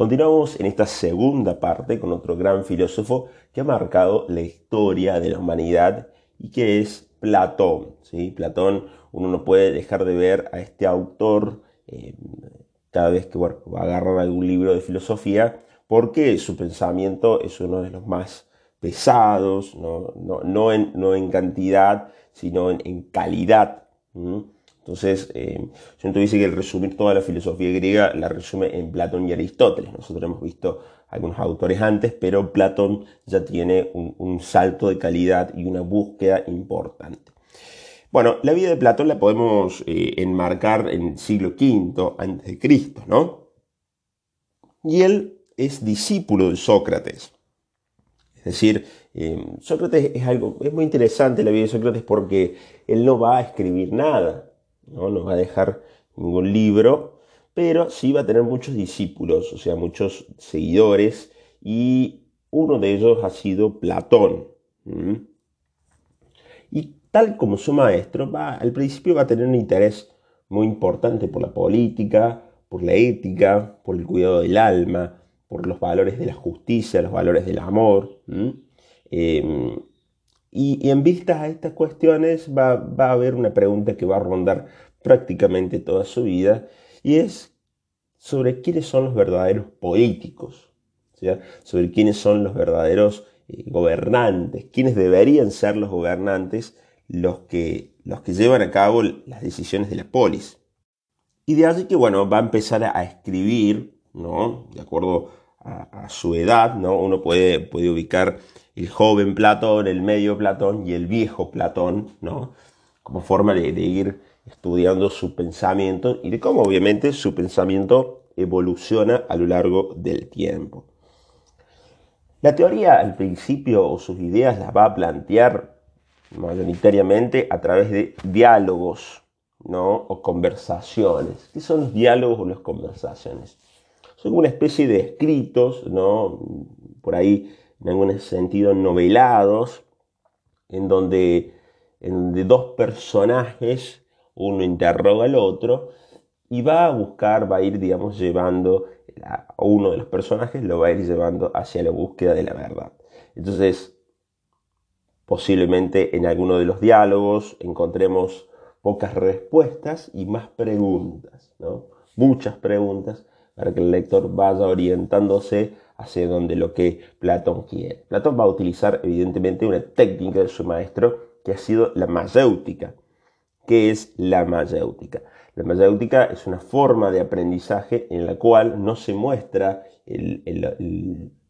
Continuamos en esta segunda parte con otro gran filósofo que ha marcado la historia de la humanidad y que es Platón. ¿sí? Platón, uno no puede dejar de ver a este autor eh, cada vez que va a agarrar algún libro de filosofía porque su pensamiento es uno de los más pesados, no, en, cantidad, sino en, calidad. Entonces, eh, yo tuviese que resumir toda la filosofía griega, la resume en Platón y Aristóteles. Nosotros hemos visto algunos autores antes, pero Platón ya tiene un, salto de calidad y una búsqueda importante. Bueno, la vida de Platón la podemos eh, enmarcar en el siglo V Cristo, ¿no? Y él es discípulo de Sócrates. Es decir, eh, Sócrates es algo, es muy interesante la vida de Sócrates porque él no va a escribir nada, ¿no? va a dejar ningún libro, pero sí va a tener muchos discípulos, o sea, muchos seguidores, y uno de ellos ha sido Platón. Y tal como su maestro, va, al principio va a tener un interés muy importante por la política, por la ética, por el cuidado del alma, por los valores de la justicia, los valores del amor. Y, en vistas a estas cuestiones va, a haber una pregunta que va a rondar prácticamente toda su vida y es sobre quiénes son los verdaderos políticos, sobre quiénes son los verdaderos eh, gobernantes, quiénes deberían ser los gobernantes los que, los que llevan a cabo las decisiones de la polis. Y de allí que, bueno, va a empezar a escribir, ¿no? De acuerdo a, su edad, ¿no? Uno puede, puede ubicar el joven Platón, el medio Platón y el viejo Platón, ¿no? Como forma de, ir estudiando su pensamiento y de cómo obviamente su pensamiento evoluciona a lo largo del tiempo. La teoría al principio o sus ideas las va a plantear mayoritariamente a través de diálogos ¿no? o conversaciones. ¿Qué son los diálogos o las conversaciones? Son una especie de escritos, ¿no? por ahí en algún sentido novelados, en donde, dos personajes, uno interroga al otro, y va a buscar, va a ir, digamos, llevando a uno de los personajes, lo va a ir llevando hacia la búsqueda de la verdad. Entonces, posiblemente en alguno de los diálogos encontremos pocas respuestas y más preguntas, ¿no? muchas preguntas, para que el lector vaya orientándose hacia donde lo que Platón quiere. Platón va a utilizar evidentemente una técnica de su maestro que ha sido la mayéutica. ¿Qué es la mayéutica? La mayéutica es una forma de aprendizaje en la cual no se muestra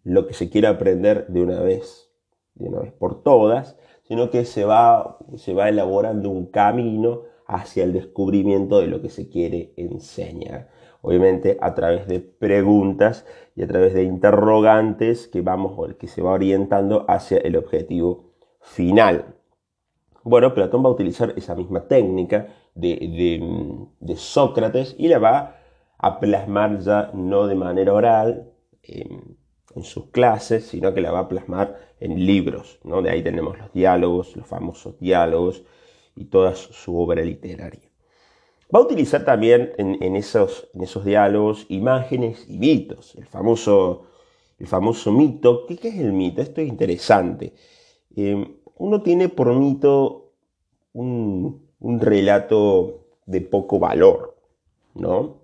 lo que se quiere aprender de una vez, de una vez por todas, sino que se va, se va elaborando un camino hacia el descubrimiento de lo que se quiere enseñar obviamente a través de preguntas y a través de interrogantes que, vamos, que se va orientando hacia el objetivo final. Bueno, Platón va a utilizar esa misma técnica de, Sócrates y la va a plasmar ya no de manera oral en, sus clases, sino que la va a plasmar en libros. ¿no? De ahí tenemos los diálogos, los famosos diálogos y toda su obra literaria. Va a utilizar también en, esos, en esos, diálogos imágenes y mitos. El famoso, el famoso mito. ¿Qué, es el mito? Esto es interesante. Eh, uno tiene por mito un, relato de poco valor, ¿no?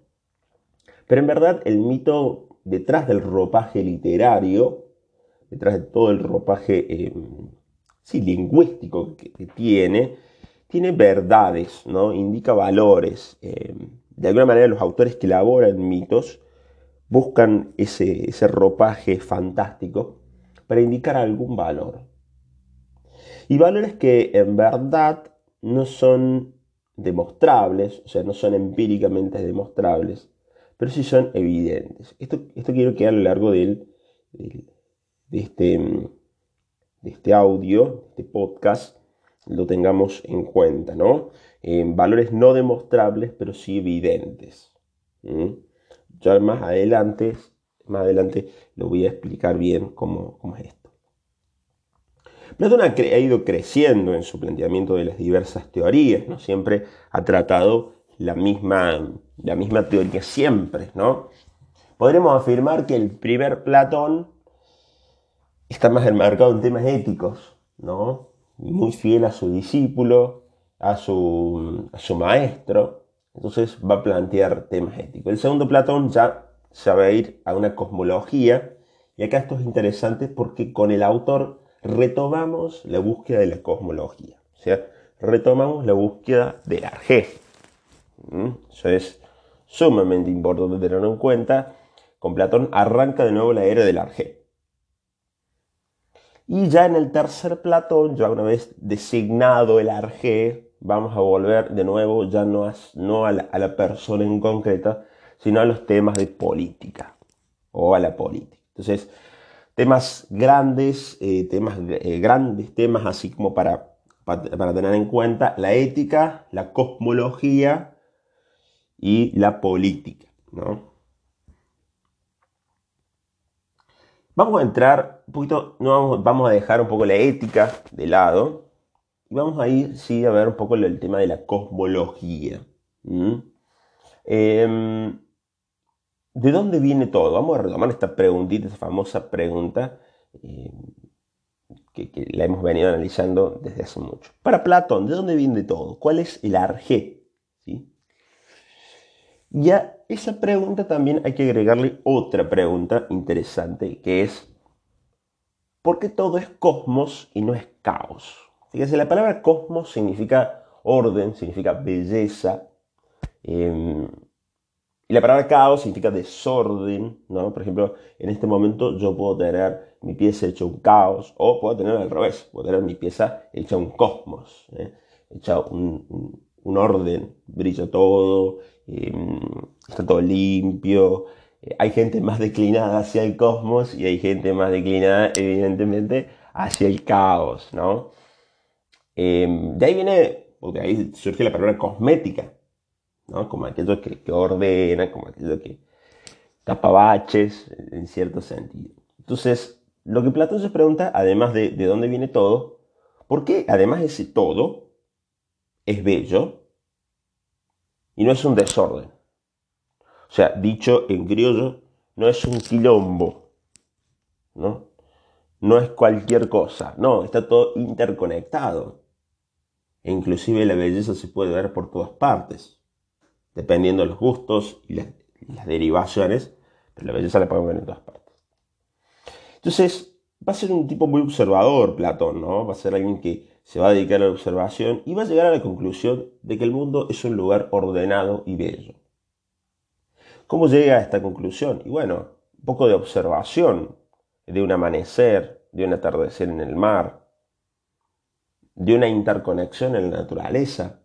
Pero en verdad el mito, detrás del ropaje literario, detrás de todo el ropaje eh, lingüístico que tiene, tiene verdades, ¿no? indica valores. Eh, de alguna manera los autores que elaboran mitos buscan ese, ese ropaje fantástico para indicar algún valor. Y valores que en verdad no son demostrables, o sea, no son empíricamente demostrables, pero sí son evidentes. Esto, esto quiero que a lo largo de, este, de este audio, de este podcast, lo tengamos en cuenta, ¿no? valores no demostrables, pero sí evidentes. Ya más adelante, más adelante lo voy a explicar bien cómo, es esto. Platón ha, ha, ido creciendo en su planteamiento de las diversas teorías, ¿no? Siempre ha tratado la misma, la misma teoría siempre, ¿no? Podremos afirmar que el primer Platón está más enmarcado en temas éticos, ¿no? Muy fiel a su discípulo, a su, maestro, entonces va a plantear temas éticos. El segundo Platón ya se va a ir a una cosmología, y acá esto es interesante porque con el autor retomamos la búsqueda de la cosmología, o retomamos la búsqueda del arjé. ¿Mm? Eso es sumamente importante tenerlo en cuenta. Con Platón arranca de nuevo la era del arjé. Y ya en el tercer Platón, ya una vez designado el arjé, vamos a volver de nuevo ya no, a, la, persona en concreta, sino a los temas de política o a la política. Entonces, temas grandes, eh, temas eh, grandes, temas así como para, para, tener en cuenta la ética, la cosmología y la política. ¿no? Vamos a entrar un no vamos, vamos a dejar un poco la ética de lado y vamos a ir, sí, a ver un poco el tema de la cosmología. Em, ¿De dónde viene todo? Vamos a retomar esta preguntita, esta famosa pregunta em, que, la hemos venido analizando desde hace mucho. Para Platón, ¿de dónde viene todo? ¿Cuál es el arjé? Y a esa pregunta también hay que agregarle otra pregunta interesante, que es, ¿por qué todo es cosmos y no es caos? Fíjense, la palabra cosmos significa orden, significa belleza. Em, y la palabra caos significa desorden, ¿no? Por ejemplo, en este momento yo puedo tener mi pieza hecha un caos, o puedo tener al revés, puedo tener mi pieza hecha un cosmos, ¿eh? hecha un, orden, brilla todo, em, está todo limpio. Eh, hay gente más declinada hacia el cosmos y hay gente más declinada, evidentemente, hacia el caos, ¿no? Em, de ahí viene, porque ahí surge la palabra cosmética, ¿no? Como aquello que, ordena, como aquello que tapa baches, en cierto sentido. Entonces, lo que Platón se pregunta, además de, de dónde viene todo, ¿por qué además ese todo es bello y no es un desorden? O sea, dicho en criollo, no es un quilombo, ¿no? No es cualquier cosa, no, está todo interconectado. E inclusive la belleza se puede ver por todas partes, dependiendo de los gustos y las, derivaciones, pero la belleza la podemos ver en todas partes. Entonces, va a ser un tipo muy observador Platón, ¿no? Va a ser alguien que se va a dedicar a la observación y va a llegar a la conclusión de que el mundo es un lugar ordenado y bello. ¿Cómo llega a esta conclusión? Y bueno, un poco de observación de un amanecer, de un atardecer en el mar, de una interconexión en la naturaleza,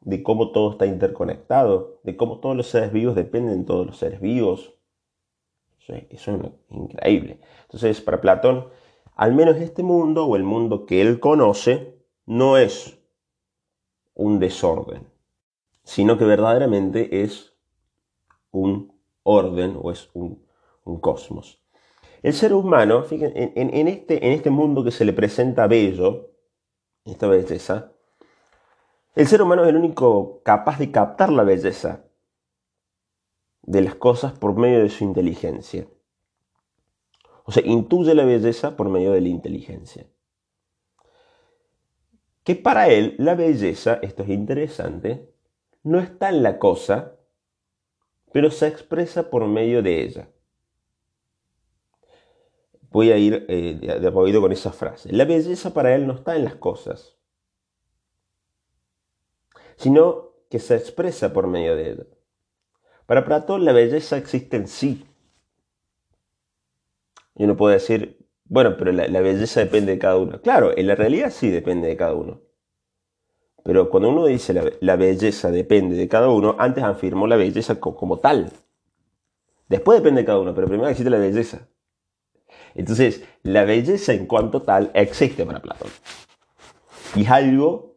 de cómo todo está interconectado, de cómo todos los seres vivos dependen de todos los seres vivos. Eso es increíble. Entonces, para Platón, al menos este mundo o el mundo que él conoce no es un desorden, sino que verdaderamente es un orden o es un, cosmos. El ser humano, fíjense, en, este, en este mundo que se le presenta bello, esta belleza, el ser humano es el único capaz de captar la belleza de las cosas por medio de su inteligencia. O sea, intuye la belleza por medio de la inteligencia. Que para él la belleza, esto es interesante, no está en la cosa, pero se expresa por medio de ella. Voy a ir eh, de, con esa frase. La belleza para él no está en las cosas, sino que se expresa por medio de ella. Para Platón la belleza existe en sí. Y uno puede decir, bueno, pero la, belleza depende de cada uno. Claro, en la realidad sí depende de cada uno. Pero cuando uno dice la, belleza depende de cada uno, antes afirmó la belleza como tal. Después depende de cada uno, pero primero existe la belleza. Entonces, la belleza en cuanto tal existe para Platón. Y es algo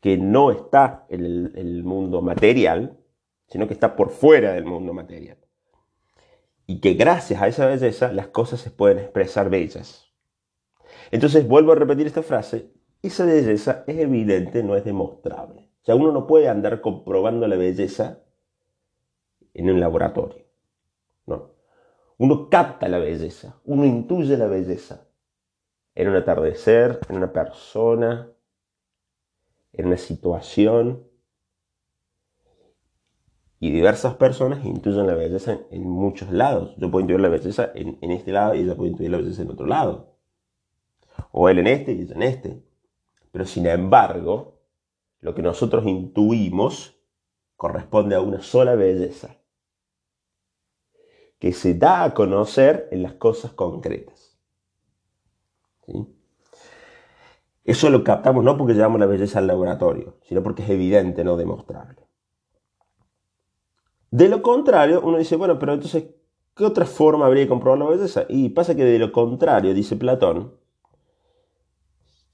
que no está en el, mundo material, sino que está por fuera del mundo material. Y que gracias a esa belleza las cosas se pueden expresar bellas. Entonces vuelvo a repetir esta frase, esa belleza es evidente, no es demostrable. O sea, uno no puede andar comprobando la belleza en un laboratorio. No. Uno capta la belleza, uno intuye la belleza en un atardecer, en una persona, en una situación. Y diversas personas intuyen la belleza en, muchos lados. Yo puedo intuir la belleza en, en, este lado y ella puede intuir la belleza en otro lado. O él en este y ella en este. Pero sin embargo, lo que nosotros intuimos corresponde a una sola belleza, que se da a conocer en las cosas concretas. Eso lo captamos no porque llevamos la belleza al laboratorio, sino porque es evidente, no demostrable. De lo contrario, uno dice, bueno, pero entonces, ¿qué otra forma habría de comprobar la belleza? Y pasa que de lo contrario, dice Platón,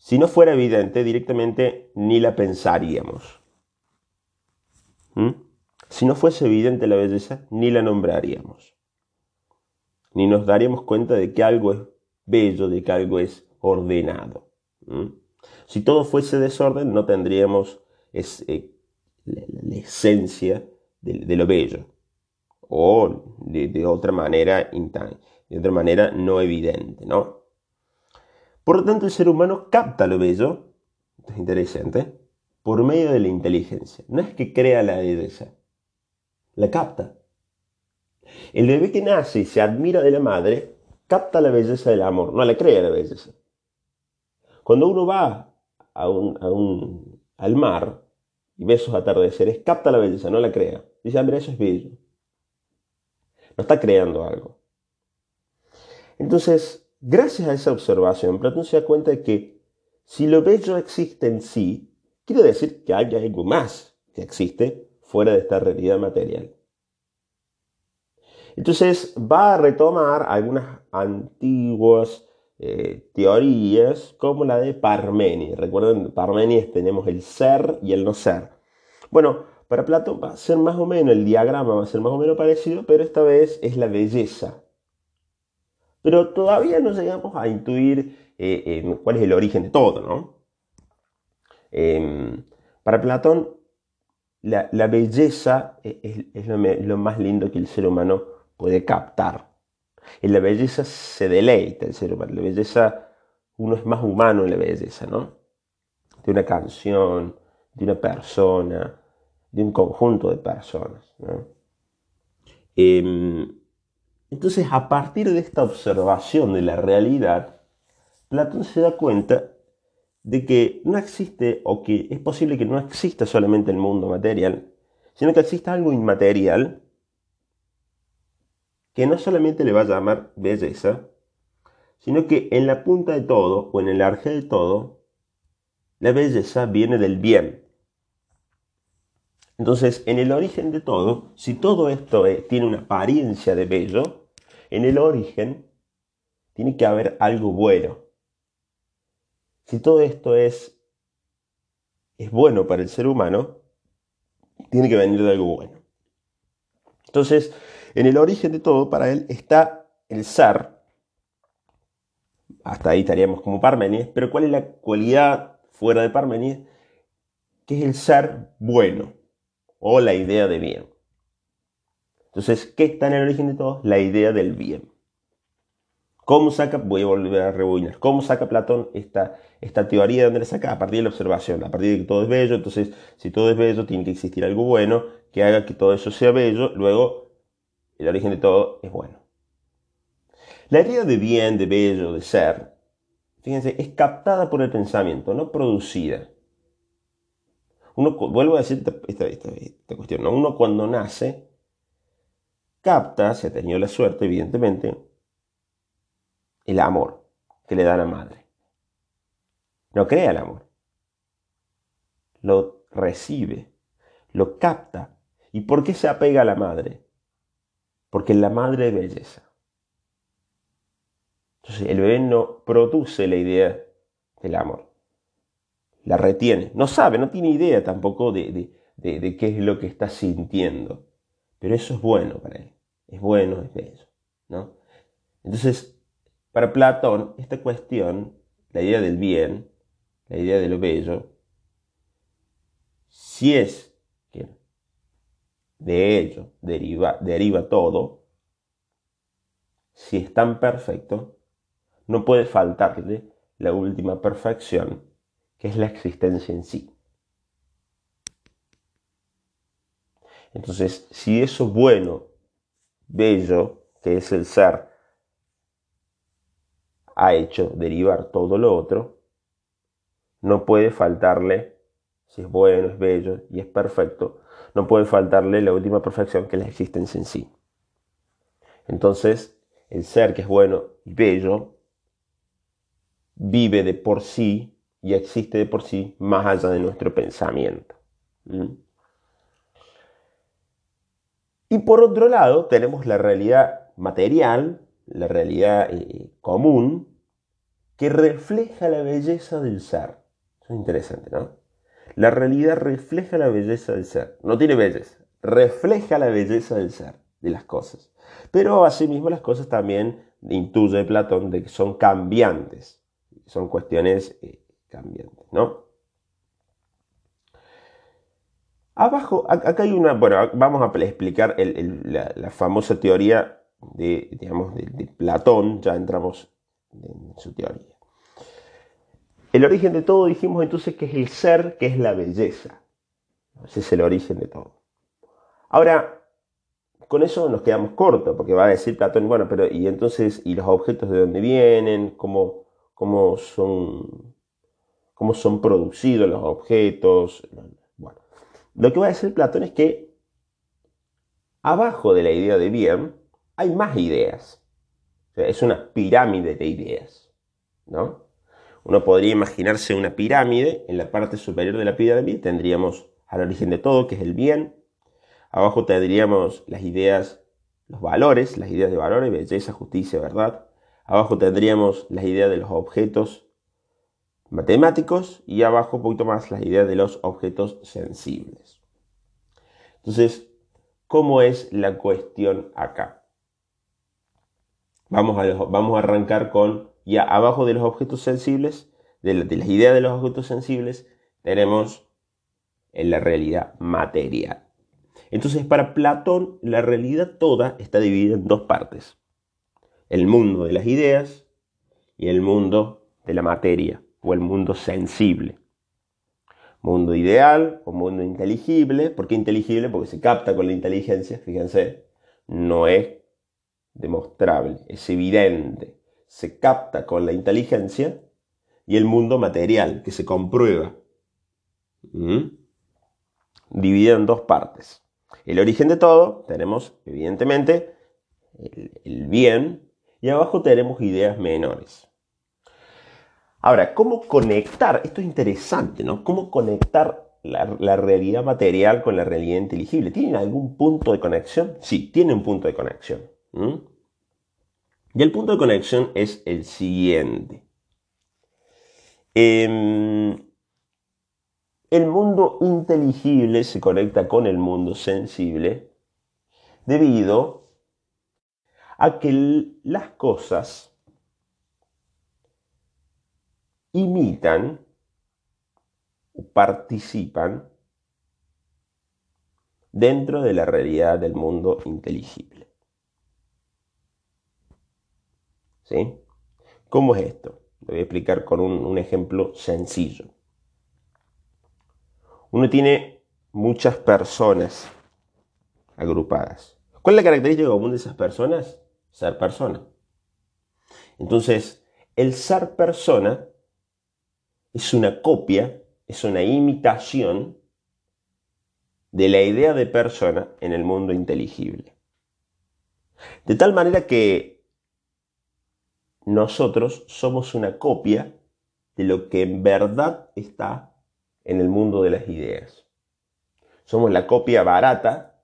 si no fuera evidente, directamente ni la pensaríamos. ¿Mm? Si no fuese evidente la belleza, ni la nombraríamos. Ni nos daríamos cuenta de que algo es bello, de que algo es ordenado. ¿Mm? Si todo fuese desorden, no tendríamos eh, la, esencia de, lo bello. O de, otra manera, de otra manera no evidente, ¿no? Por lo tanto, el ser humano capta lo bello, esto es interesante, por medio de la inteligencia. No es que crea la belleza, la capta. El bebé que nace y se admira de la madre, capta la belleza del amor, no la crea la belleza. Cuando uno va a un, al mar y ve esos atardeceres, capta la belleza, no la crea. Dice, hombre, eso es bello. No está creando algo. Entonces, Gracias a esa observación, Platón se da cuenta de que si lo bello existe en sí, quiere decir que hay algo más que existe fuera de esta realidad material. Entonces va a retomar algunas antiguas eh, teorías como la de Parménides. Recuerden, Parménides tenemos el ser y el no ser. Bueno, para Platón va a ser más o menos, el diagrama va a ser más o menos parecido, pero esta vez es la belleza pero todavía no llegamos a intuir eh, cuál es el origen de todo, ¿no? Em, para Platón, la, belleza es, lo, más lindo que el ser humano puede captar. En la belleza se deleita el ser humano. La belleza, uno es más humano en la belleza, ¿no? De una canción, de una persona, de un conjunto de personas, ¿no? Entonces, a partir de esta observación de la realidad, Platón se da cuenta de que no existe, o que es posible que no exista solamente el mundo material, sino que exista algo inmaterial que no solamente le va a llamar belleza, sino que en la punta de todo, o en el arje de todo, la belleza viene del bien. Entonces, en el origen de todo, si todo esto tiene una apariencia de bello, en el origen tiene que haber algo bueno. Si todo esto es, es bueno para el ser humano, tiene que venir de algo bueno. Entonces, en el origen de todo, para él está el ser. Hasta ahí estaríamos como Parmenides, pero ¿cuál es la cualidad fuera de Parmenides? Que es el ser bueno o la idea de bien. Entonces, ¿qué está en el origen de todo? La idea del bien. ¿Cómo saca? Voy a volver a rebobinar. ¿Cómo saca Platón esta, esta teoría? ¿De dónde la saca? A partir de la observación, a partir de que todo es bello. Entonces, si todo es bello, tiene que existir algo bueno que haga que todo eso sea bello. Luego, el origen de todo es bueno. La idea de bien, de bello, de ser, fíjense, es captada por el pensamiento, no producida. Uno, vuelvo a decir esta, esta cuestión, ¿no? uno cuando nace capta, se ha tenido la suerte, evidentemente, el amor que le da la madre. No crea el amor. Lo recibe, lo capta. ¿Y por qué se apega a la madre? Porque la madre es belleza. Entonces el bebé no produce la idea del amor. La retiene. No sabe, no tiene idea tampoco de, de qué es lo que está sintiendo. Pero eso es bueno para él. Es bueno, es bello. ¿no? Entonces, para Platón, esta cuestión, la idea del bien, la idea de lo bello, si es de ello deriva, deriva todo, si es tan perfecto, no puede faltarle la última perfección, que es la existencia en sí. Entonces, si eso bueno, bello, que es el ser, ha hecho derivar todo lo otro, no puede faltarle, si es bueno, es bello y es perfecto, no puede faltarle la última perfección que es la existencia en sí. Entonces, el ser que es bueno y bello vive de por sí y existe de por sí más allá de nuestro pensamiento. ¿Mm? Y por otro lado, tenemos la realidad material, la realidad eh, común, que refleja la belleza del ser. Eso es interesante, ¿no? La realidad refleja la belleza del ser. No tiene belleza, refleja la belleza del ser, de las cosas. Pero asimismo las cosas también intuye Platón de que son cambiantes, son cuestiones eh, cambiantes, ¿no? Abajo, acá hay una, bueno, vamos a explicar la, famosa teoría de, digamos, de, Platón, ya entramos en su teoría. El origen de todo dijimos entonces que es el ser, que es la belleza. Ese es el origen de todo. Ahora, con eso nos quedamos cortos, porque va a decir Platón, bueno, pero ¿y entonces, y los objetos de dónde vienen? ¿Cómo, cómo son, cómo son producidos los objetos? Lo que va a decir Platón es que abajo de la idea de bien hay más ideas. es una pirámide de ideas. ¿no? Uno podría imaginarse una pirámide. En la parte superior de la pirámide tendríamos al origen de todo, que es el bien. Abajo tendríamos las ideas, los valores, las ideas de valores, belleza, justicia, verdad. Abajo tendríamos las ideas de los objetos matemáticos y abajo un poquito más las ideas de los objetos sensibles. Entonces, ¿cómo es la cuestión acá? Vamos a, vamos a arrancar con, ya abajo de los objetos sensibles, de, las ideas de los objetos sensibles, tenemos en la realidad material. Entonces, para Platón, la realidad toda está dividida en dos partes. El mundo de las ideas y el mundo de la materia o el mundo sensible. Mundo ideal o mundo inteligible. ¿Por qué inteligible? Porque se capta con la inteligencia, fíjense. No es demostrable, es evidente. Se capta con la inteligencia y el mundo material, que se comprueba. ¿Mm? Dividido en dos partes. El origen de todo, tenemos evidentemente el bien y abajo tenemos ideas menores. Ahora, ¿cómo conectar? Esto es interesante, ¿no? ¿Cómo conectar la, realidad material con la realidad inteligible? ¿Tienen algún punto de conexión? Sí, tiene un punto de conexión. Y el punto de conexión es el siguiente. Em, el mundo inteligible se conecta con el mundo sensible debido a que las cosas imitan o participan dentro de la realidad del mundo inteligible. ¿Sí? ¿Cómo es esto? Lo voy a explicar con un, un ejemplo sencillo. Uno tiene muchas personas agrupadas. ¿Cuál es la característica común de esas personas? Ser persona. Entonces, el ser persona es una copia, es una imitación de la idea de persona en el mundo inteligible. De tal manera que nosotros somos una copia de lo que en verdad está en el mundo de las ideas. Somos la copia barata,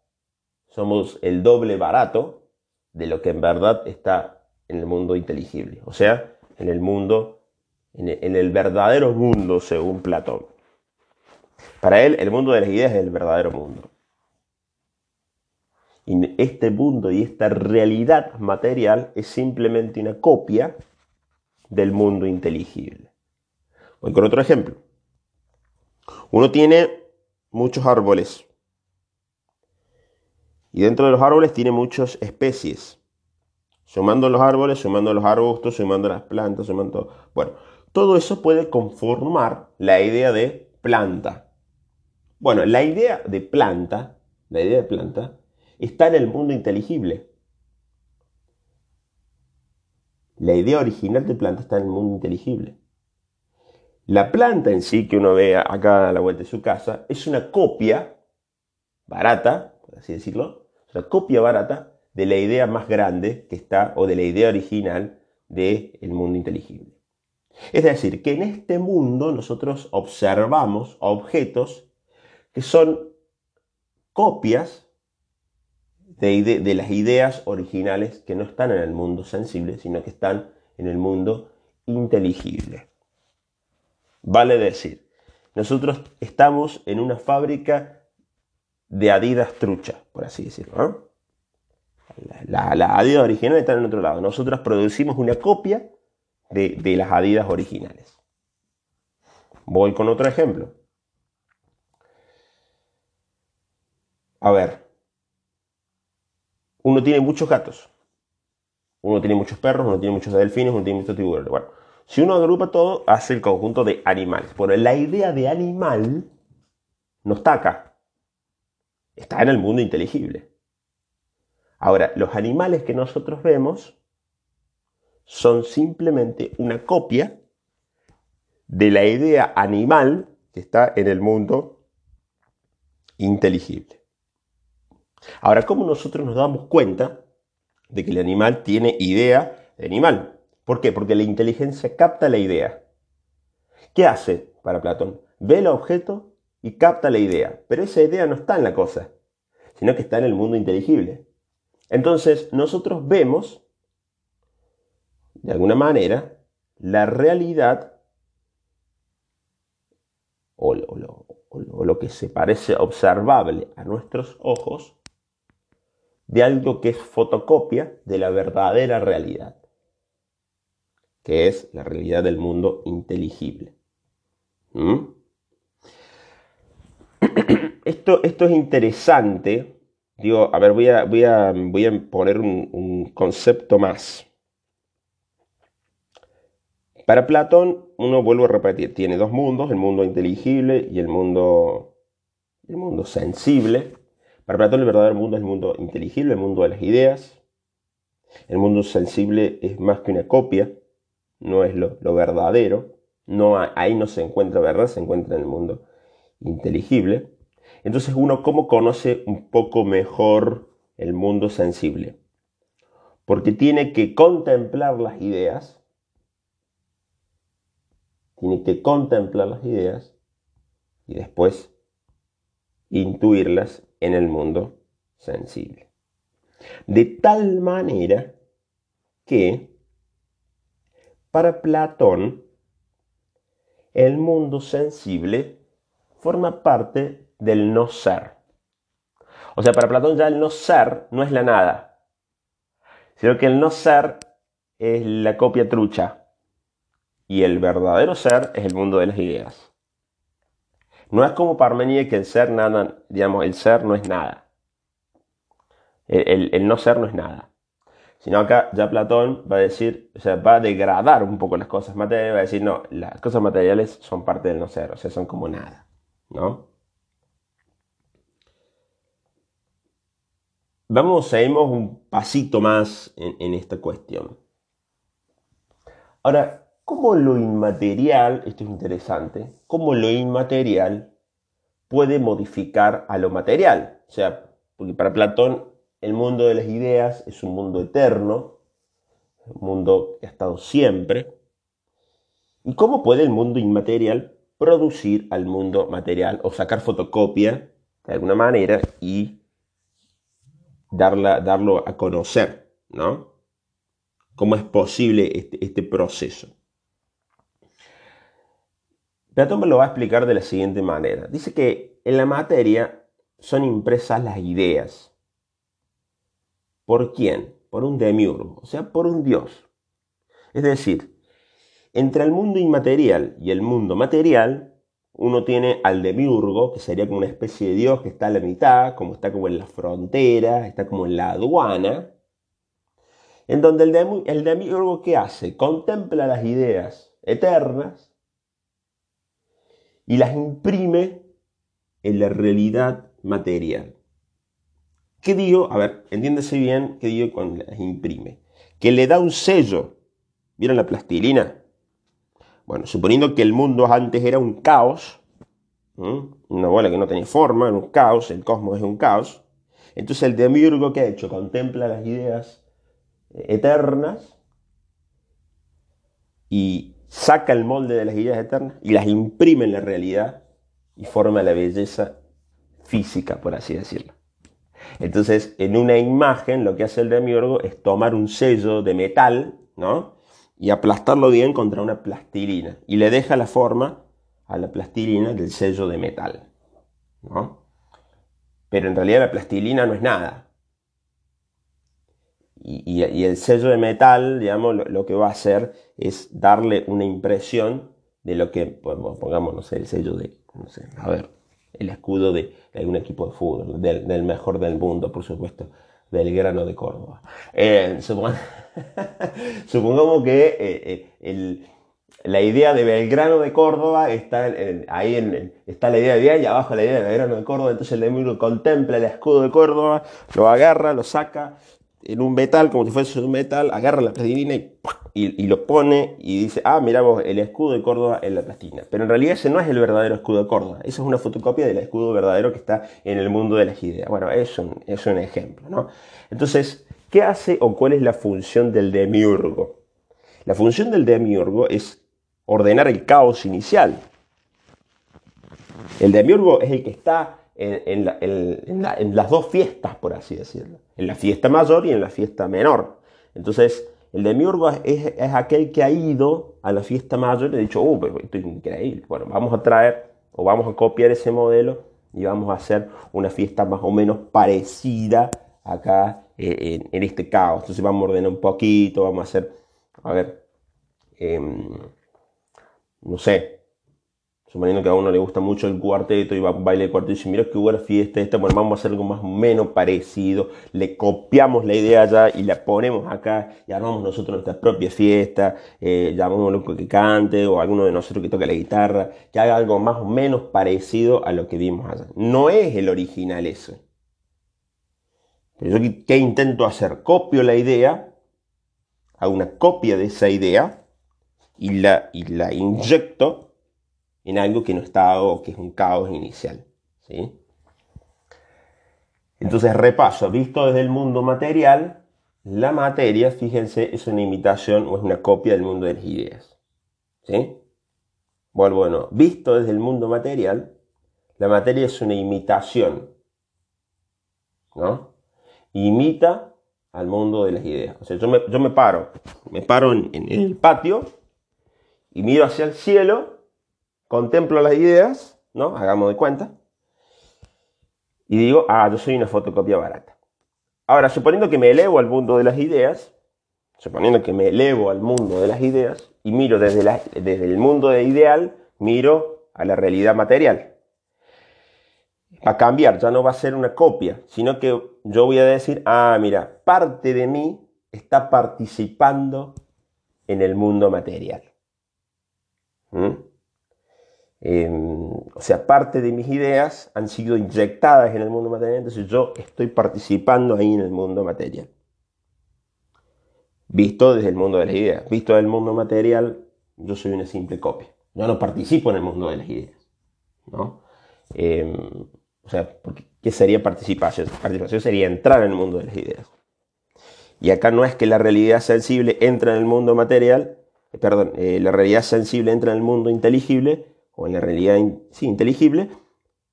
somos el doble barato de lo que en verdad está en el mundo inteligible, o sea, en el mundo en el verdadero mundo según Platón. Para él, el mundo de las ideas es el verdadero mundo. Y este mundo y esta realidad material es simplemente una copia del mundo inteligible. Voy con otro ejemplo. Uno tiene muchos árboles Y dentro de los árboles tiene muchas especies. Sumando los árboles, sumando los arbustos, sumando las plantas, sumando... Bueno, todo eso puede conformar la idea de planta. Bueno, la idea de planta, la idea de planta, está en el mundo inteligible. La idea original de planta está en el mundo inteligible. La planta en sí que uno ve acá a la vuelta de su casa es una copia barata, por así decirlo, una copia barata de la idea más grande que está, o de la idea original del mundo inteligible. Es decir, que en este mundo nosotros observamos objetos que son copias de, las ideas originales que no están en el mundo sensible, sino que están en el mundo inteligible. Vale decir, nosotros estamos en una fábrica de Adidas trucha, por así decirlo. La, la, Adidas original está en otro lado. Nosotros producimos una copia de, de las Adidas originales. Voy con otro ejemplo. A ver, uno tiene muchos gatos, uno tiene muchos perros, uno tiene muchos delfines, uno tiene muchos tiburones. Bueno, si uno agrupa todo, hace el conjunto de animales. Pero la idea de animal no está acá, está en el mundo inteligible. Ahora, los animales que nosotros vemos son simplemente una copia de la idea animal que está en el mundo inteligible. Ahora, ¿cómo nosotros nos damos cuenta de que el animal tiene idea de animal? ¿Por qué? Porque la inteligencia capta la idea. ¿Qué hace para Platón? Ve el objeto y capta la idea, pero esa idea no está en la cosa, sino que está en el mundo inteligible. Entonces, nosotros vemos, de alguna manera, la realidad o lo, que se parece observable a nuestros ojos de algo que es fotocopia de la verdadera realidad, que es la realidad del mundo inteligible. ¿Mm? Esto, esto, es interesante. Digo, a ver, voy a, voy a, voy a poner un, un concepto más. Para Platón, uno vuelvo a repetir, tiene dos mundos, el mundo inteligible y el mundo, el mundo sensible. Para Platón el verdadero mundo es el mundo inteligible, el mundo de las ideas. El mundo sensible es más que una copia, no es lo, verdadero. No, ahí no se encuentra verdad, se encuentra en el mundo inteligible. Entonces uno cómo conoce un poco mejor el mundo sensible. Porque tiene que contemplar las ideas. Tiene que contemplar las ideas y después intuirlas en el mundo sensible. De tal manera que para Platón el mundo sensible forma parte del no ser. O sea, para Platón ya el no ser no es la nada, sino que el no ser es la copia trucha y el verdadero ser es el mundo de las ideas. No es como Parmenide que el ser nada, digamos, el ser no es nada. El, no ser no es nada. Sino acá ya Platón va a decir, o sea, va a degradar un poco las cosas materiales, va a decir, no, las cosas materiales son parte del no ser, o sea, son como nada, ¿no? Vamos, seguimos un pasito más en, en esta cuestión. Ahora, cómo lo inmaterial, esto es interesante, cómo lo inmaterial puede modificar a lo material. O sea, porque para Platón el mundo de las ideas es un mundo eterno, un mundo que ha estado siempre. ¿Y cómo puede el mundo inmaterial producir al mundo material o sacar fotocopia de alguna manera y darla, darlo a conocer, ¿no? ¿Cómo es posible este, este proceso? Platón me lo va a explicar de la siguiente manera. Dice que en la materia son impresas las ideas. ¿Por quién? Por un demiurgo, o sea, por un dios. Es decir, entre el mundo inmaterial y el mundo material, uno tiene al demiurgo, que sería como una especie de dios que está a la mitad, como está como en la frontera, está como en la aduana, en donde el, el demiurgo ¿qué hace? Contempla las ideas eternas y las imprime en la realidad material. ¿Qué digo? A ver, entiéndese bien qué digo cuando las imprime. Que le da un sello. ¿Vieron la plastilina? Bueno, suponiendo que el mundo antes era un caos, una bola que no tenía forma, era un caos, el cosmos es un caos. Entonces el demiurgo que ha hecho contempla las ideas eternas y saca el molde de las ideas eternas y las imprime en la realidad y forma la belleza física, por así decirlo. Entonces, en una imagen lo que hace el demiurgo es tomar un sello de metal, ¿no? Y aplastarlo bien contra una plastilina. Y le deja la forma a la plastilina del sello de metal, ¿no? Pero en realidad la plastilina no es nada. Y, el sello de metal, digamos, lo, que va a hacer es darle una impresión de lo que, pongamos, no sé, el sello de, no sé, a ver, el escudo de, algún equipo de fútbol, del, mejor del mundo, por supuesto, del grano de Córdoba. Eh, supongamos que eh, eh, la idea de Belgrano de Córdoba está ahí está la idea de bien y abajo la idea de Belgrano de Córdoba, entonces el enemigo contempla el escudo de Córdoba, lo agarra, lo saca en un metal, como si fuese un metal, agarra la plastilina y, lo pone y dice, ah, mira vos, el escudo de Córdoba en la plastilina. Pero en realidad ese no es el verdadero escudo de Córdoba, esa es una fotocopia del escudo verdadero que está en el mundo de las ideas. Bueno, es un, es un ejemplo, ¿no? Entonces, ¿qué hace o cuál es la función del demiurgo? La función del demiurgo es ordenar el caos inicial. El demiurgo es el que está en, las dos fiestas, por así decirlo. En la fiesta mayor y en la fiesta menor. Entonces, el demiurgo es, es aquel que ha ido a la fiesta mayor y ha dicho, oh, esto es increíble. Bueno, vamos a traer o vamos a copiar ese modelo y vamos a hacer una fiesta más o menos parecida acá eh, en, este caos. Entonces vamos a ordenar un poquito, vamos a hacer, a ver, em, no sé, suponiendo que a uno le gusta mucho el cuarteto y va a baile cuarteto y dice, mira qué buena fiesta esta, bueno, vamos a hacer algo más o menos parecido, le copiamos la idea allá y la ponemos acá y armamos nosotros nuestra propia fiesta, eh, llamamos a un que cante o alguno de nosotros que toque la guitarra, que haga algo más o menos parecido a lo que vimos allá. No es el original eso. Pero yo, ¿qué intento hacer? Copio la idea, hago una copia de esa idea y la, y la inyecto en algo que no está o que es un caos inicial. ¿sí? Entonces, repaso, visto desde el mundo material, la materia, fíjense, es una imitación o es una copia del mundo de las ideas. ¿sí? Bueno, bueno, visto desde el mundo material, la materia es una imitación. ¿No? Imita al mundo de las ideas. O sea, yo me, paro, me paro en el patio y miro hacia el cielo contemplo las ideas, ¿no? Hagamos de cuenta. Y digo, ah, yo soy una fotocopia barata. Ahora, suponiendo que me elevo al mundo de las ideas, suponiendo que me elevo al mundo de las ideas y miro desde, desde el mundo de ideal, miro a la realidad material. Va a cambiar, ya no va a ser una copia, sino que yo voy a decir, ah, mira, parte de mí está participando en el mundo material. ¿Mm? Em, o sea, parte de mis ideas han sido inyectadas en el mundo material, entonces yo estoy participando ahí en el mundo material. Visto desde el mundo de las ideas, visto desde el mundo material, yo soy una simple copia. Yo no participo en el mundo de las ideas. ¿no? Em, o sea, ¿qué sería participación? Participación sería entrar en el mundo de las ideas. Y acá no es que la realidad sensible entra en el mundo material, eh, perdón, eh, la realidad sensible entra en el mundo inteligible, o en la realidad sí, inteligible,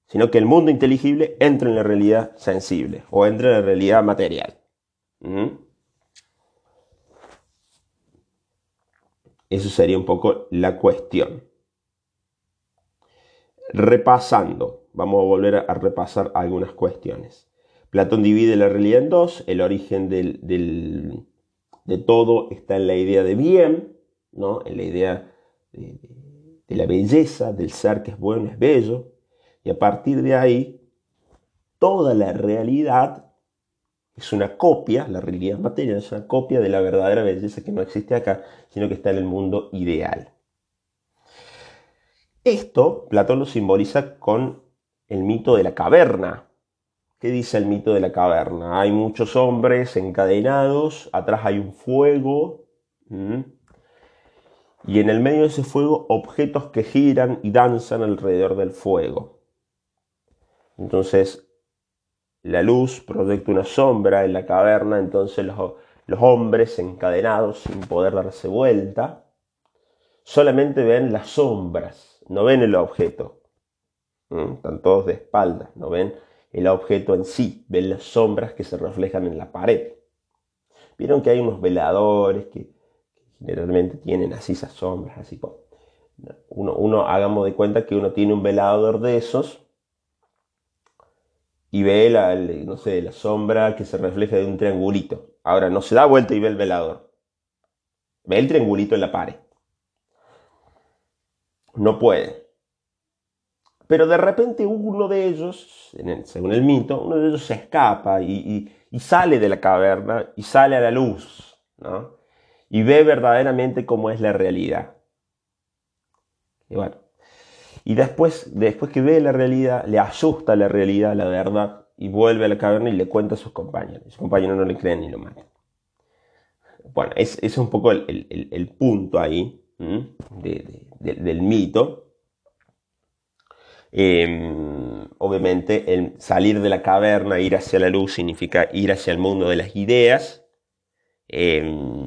sino que el mundo inteligible entra en la realidad sensible o entra en la realidad material. Eso sería un poco la cuestión. Repasando, vamos a volver a repasar algunas cuestiones. Platón divide la realidad en dos, el origen de todo está en la idea de bien, ¿no? en la idea de de la belleza, del ser que es bueno, es bello, y a partir de ahí, toda la realidad es una copia, la realidad material es una copia de la verdadera belleza que no existe acá, sino que está en el mundo ideal. Esto Platón lo simboliza con el mito de la caverna. ¿Qué dice el mito de la caverna? Hay muchos hombres encadenados, atrás hay un fuego, y en el medio de ese fuego objetos que giran y danzan alrededor del fuego. Entonces la luz proyecta una sombra en la caverna, entonces los, hombres encadenados sin poder darse vuelta, solamente ven las sombras, no ven el objeto. ¿Mm? Están todos de espaldas, no ven el objeto en sí, ven las sombras que se reflejan en la pared. Vieron que hay unos veladores que, generalmente tienen así esas sombras, así. Uno, uno, hagamos de cuenta que uno tiene un velador de esos y ve la, no sé, la sombra que se refleja de un triangulito. Ahora no se da vuelta y ve el velador. Ve el triangulito en la pared. No puede. Pero de repente uno de ellos, según el mito, uno de ellos se escapa y, sale de la caverna y sale a la luz, Y ve verdaderamente cómo es la realidad. Y bueno, y después, después que ve la realidad, le asusta la realidad, la verdad, y vuelve a la caverna y le cuenta a sus compañeros. Sus compañeros no le creen ni lo matan. Bueno, ese es un poco el, punto ahí del mito. Em, obviamente, el salir de la caverna, ir hacia la luz, significa ir hacia el mundo de las ideas. Em,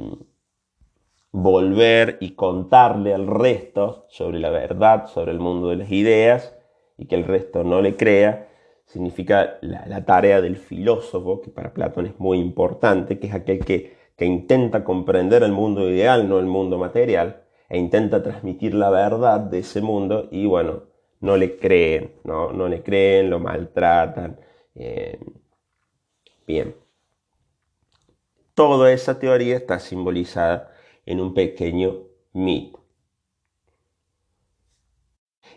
volver y contarle al resto sobre la verdad, sobre el mundo de las ideas, y que el resto no le crea, significa la, tarea del filósofo, que para Platón es muy importante, que es aquel que, intenta comprender el mundo ideal, no el mundo material, e intenta transmitir la verdad de ese mundo, y bueno, no le creen, no, no le creen, lo maltratan. Eh, bien. Toda esa teoría está simbolizada en un pequeño mito.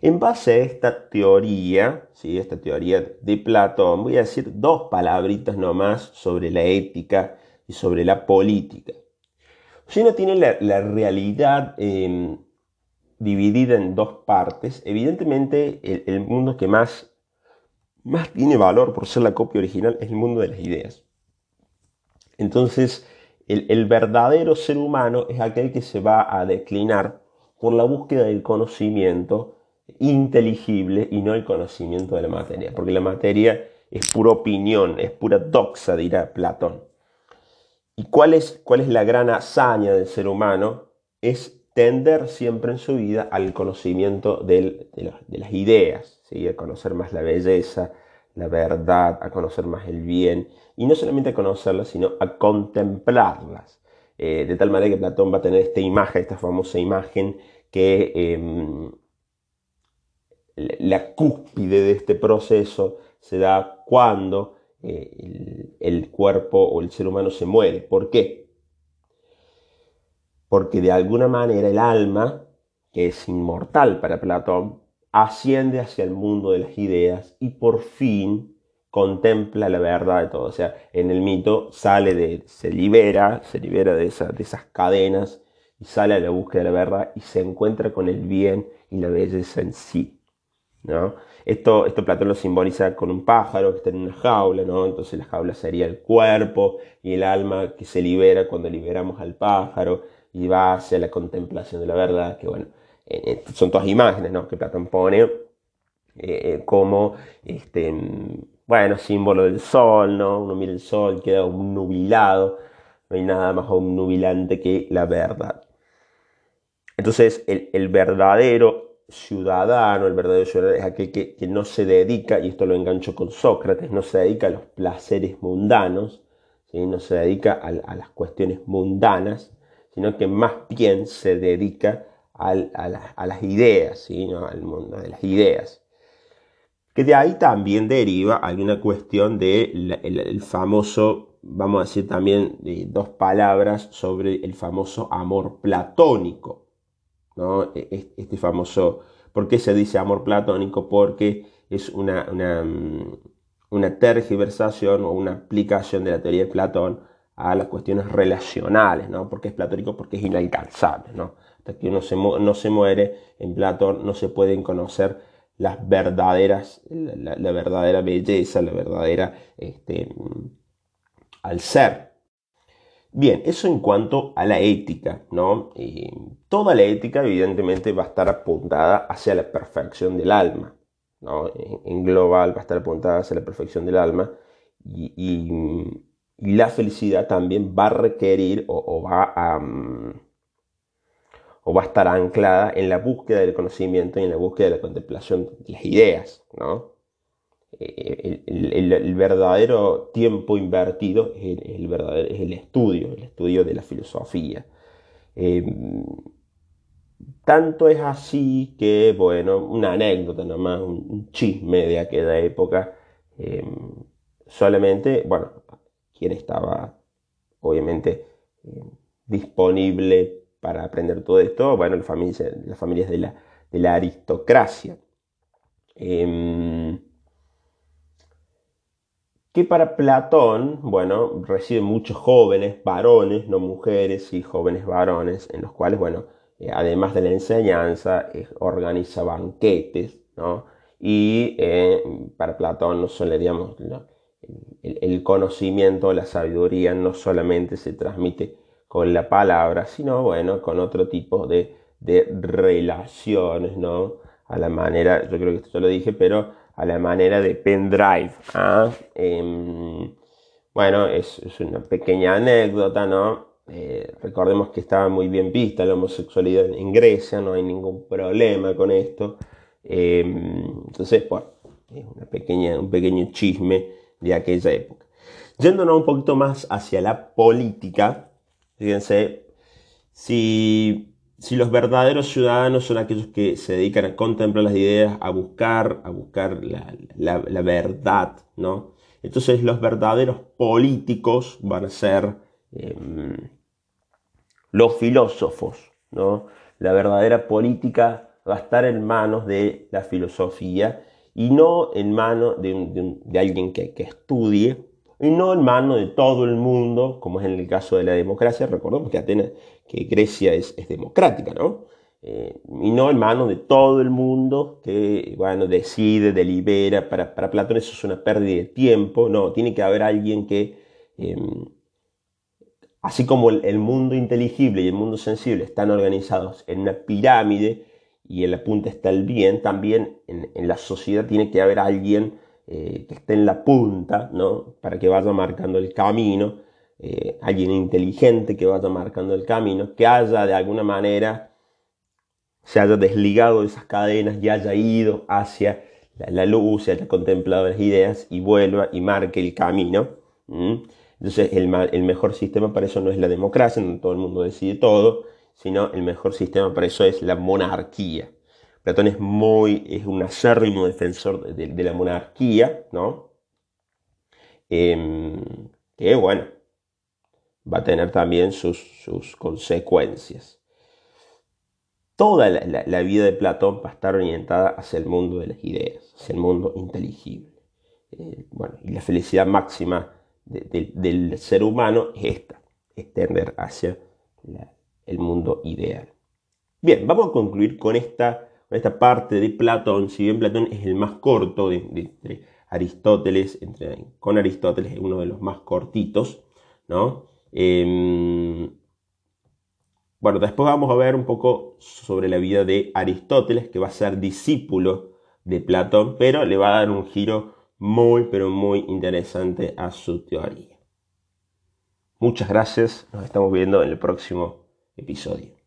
En base a esta teoría, ¿sí? esta teoría de Platón, voy a decir dos palabritas nomás sobre la ética y sobre la política. Si uno tiene la, realidad em, dividida en dos partes, evidentemente el, mundo que más, más tiene valor por ser la copia original es el mundo de las ideas. Entonces, el, verdadero ser humano es aquel que se va a declinar por la búsqueda del conocimiento inteligible y no el conocimiento de la materia, porque la materia es pura opinión, es pura doxa, dirá Platón. ¿Y cuál es, cuál es la gran hazaña del ser humano? Es tender siempre en su vida al conocimiento de, las ideas, ¿sí? a conocer más la belleza, la verdad, a conocer más el bien, y no solamente a conocerlas, sino a contemplarlas. Eh, de tal manera que Platón va a tener esta imagen, esta famosa imagen, que em, la cúspide de este proceso se da cuando eh, el, el cuerpo o el ser humano se muere. ¿Por qué? Porque de alguna manera el alma, que es inmortal para Platón, asciende hacia el mundo de las ideas y por fin contempla la verdad de todo. O sea, en el mito sale de, se libera, se libera de, de esas cadenas y sale a la búsqueda de la verdad y se encuentra con el bien y la belleza en sí. ¿no? Esto, esto Platón lo simboliza con un pájaro que está en una jaula, ¿no? entonces la jaula sería el cuerpo y el alma que se libera cuando liberamos al pájaro y va hacia la contemplación de la verdad, que bueno, eh, eh, son todas imágenes ¿no? que Platón pone eh, como, este, bueno, símbolo del sol, ¿no? Uno mira el sol, queda un nubilado, no hay nada más nubilante que la verdad. Entonces, el, verdadero ciudadano, el verdadero ciudadano es aquel que, no se dedica, y esto lo engancho con Sócrates, no se dedica a los placeres mundanos, no se dedica a, las cuestiones mundanas, sino que más bien se dedica a, las ideas, ¿sí? al mundo de las ideas. Que de ahí también deriva alguna cuestión del de el, famoso, vamos a decir también dos palabras sobre el famoso amor platónico. ¿no? E, e, este famoso, ¿por qué se dice amor platónico? Porque es una, una, mm, una tergiversación o una aplicación de la teoría de Platón a las cuestiones relacionales, ¿no? Porque es platónico, porque es inalcanzable, ¿no? Que uno no se muere, en Platón no se pueden conocer las verdaderas, la, verdadera belleza, la verdadera, este, al ser. Bien, eso en cuanto a la ética, ¿no? toda la ética evidentemente va a estar apuntada hacia la perfección del alma, ¿no? En, global va a estar apuntada hacia la perfección del alma y y la felicidad también va a requerir o, va a, mm, o va a estar anclada en la búsqueda del conocimiento y en la búsqueda de la contemplación de las ideas. ¿no? Eh, el, verdadero tiempo invertido es el, verdadero, el estudio, el estudio de la filosofía. Em, tanto es así que, bueno, una anécdota nomás, un, chisme de aquella época, em, solamente, bueno, quien estaba obviamente eh, disponible para aprender todo esto, bueno, las familias, las familias de, la, de la aristocracia. Em, que para Platón, bueno, recibe muchos jóvenes varones, no mujeres, y jóvenes varones, en los cuales, bueno, eh, además de la enseñanza, eh, organiza banquetes, ¿no? Y para Platón no solo, digamos, el, conocimiento, la sabiduría no solamente se transmite con la palabra, sino bueno, con otro tipo de, relaciones, ¿no? A la manera, yo creo que esto ya lo dije, pero a la manera de pendrive. ¿ah? Em, bueno, es, una pequeña anécdota, ¿no? Eh, recordemos que estaba muy bien vista la homosexualidad en Grecia, no hay ningún problema con esto. Em, entonces, bueno, es una pequeña, un pequeño chisme de aquella época. Yéndonos un poquito más hacia la política, fíjense, si, si los verdaderos ciudadanos son aquellos que se dedican a contemplar las ideas, a buscar, a buscar la, verdad, ¿no? Entonces los verdaderos políticos van a ser em, los filósofos, ¿no? La verdadera política va a estar en manos de la filosofía y no en manos de, alguien que, estudie, y no en manos de todo el mundo, como es en el caso de la democracia. Recordemos que Atenas, que Grecia es, democrática, ¿no? Eh, y no en manos de todo el mundo que, bueno, decide, delibera. Para, para Platón eso es una pérdida de tiempo, no, tiene que haber alguien que, em, así como el mundo inteligible y el mundo sensible están organizados en una pirámide, y en la punta está el bien, también en, la sociedad tiene que haber alguien eh, que esté en la punta, ¿no? Para que vaya marcando el camino, eh, alguien inteligente que vaya marcando el camino, que haya de alguna manera, se haya desligado de esas cadenas y haya ido hacia la, luz, haya contemplado las ideas y vuelva y marque el camino. Entonces el, el mejor sistema para eso no es la democracia, donde todo el mundo decide todo, sino el mejor sistema para eso es la monarquía. Platón es muy, es un acérrimo defensor de, la monarquía, ¿no? Em, que bueno, va a tener también sus, consecuencias. Toda la, vida de Platón va a estar orientada hacia el mundo de las ideas, hacia el mundo inteligible. Eh, bueno, y la felicidad máxima del ser humano es esta, extender hacia el mundo ideal. Bien, vamos a concluir con esta, esta parte de Platón. Si bien Platón es el más corto de, Aristóteles, entre, con Aristóteles es uno de los más cortitos, ¿no? Em, bueno, después vamos a ver un poco sobre la vida de Aristóteles, que va a ser discípulo de Platón, pero le va a dar un giro muy, pero muy interesante a su teoría. Muchas gracias, nos estamos viendo en el próximo episodio.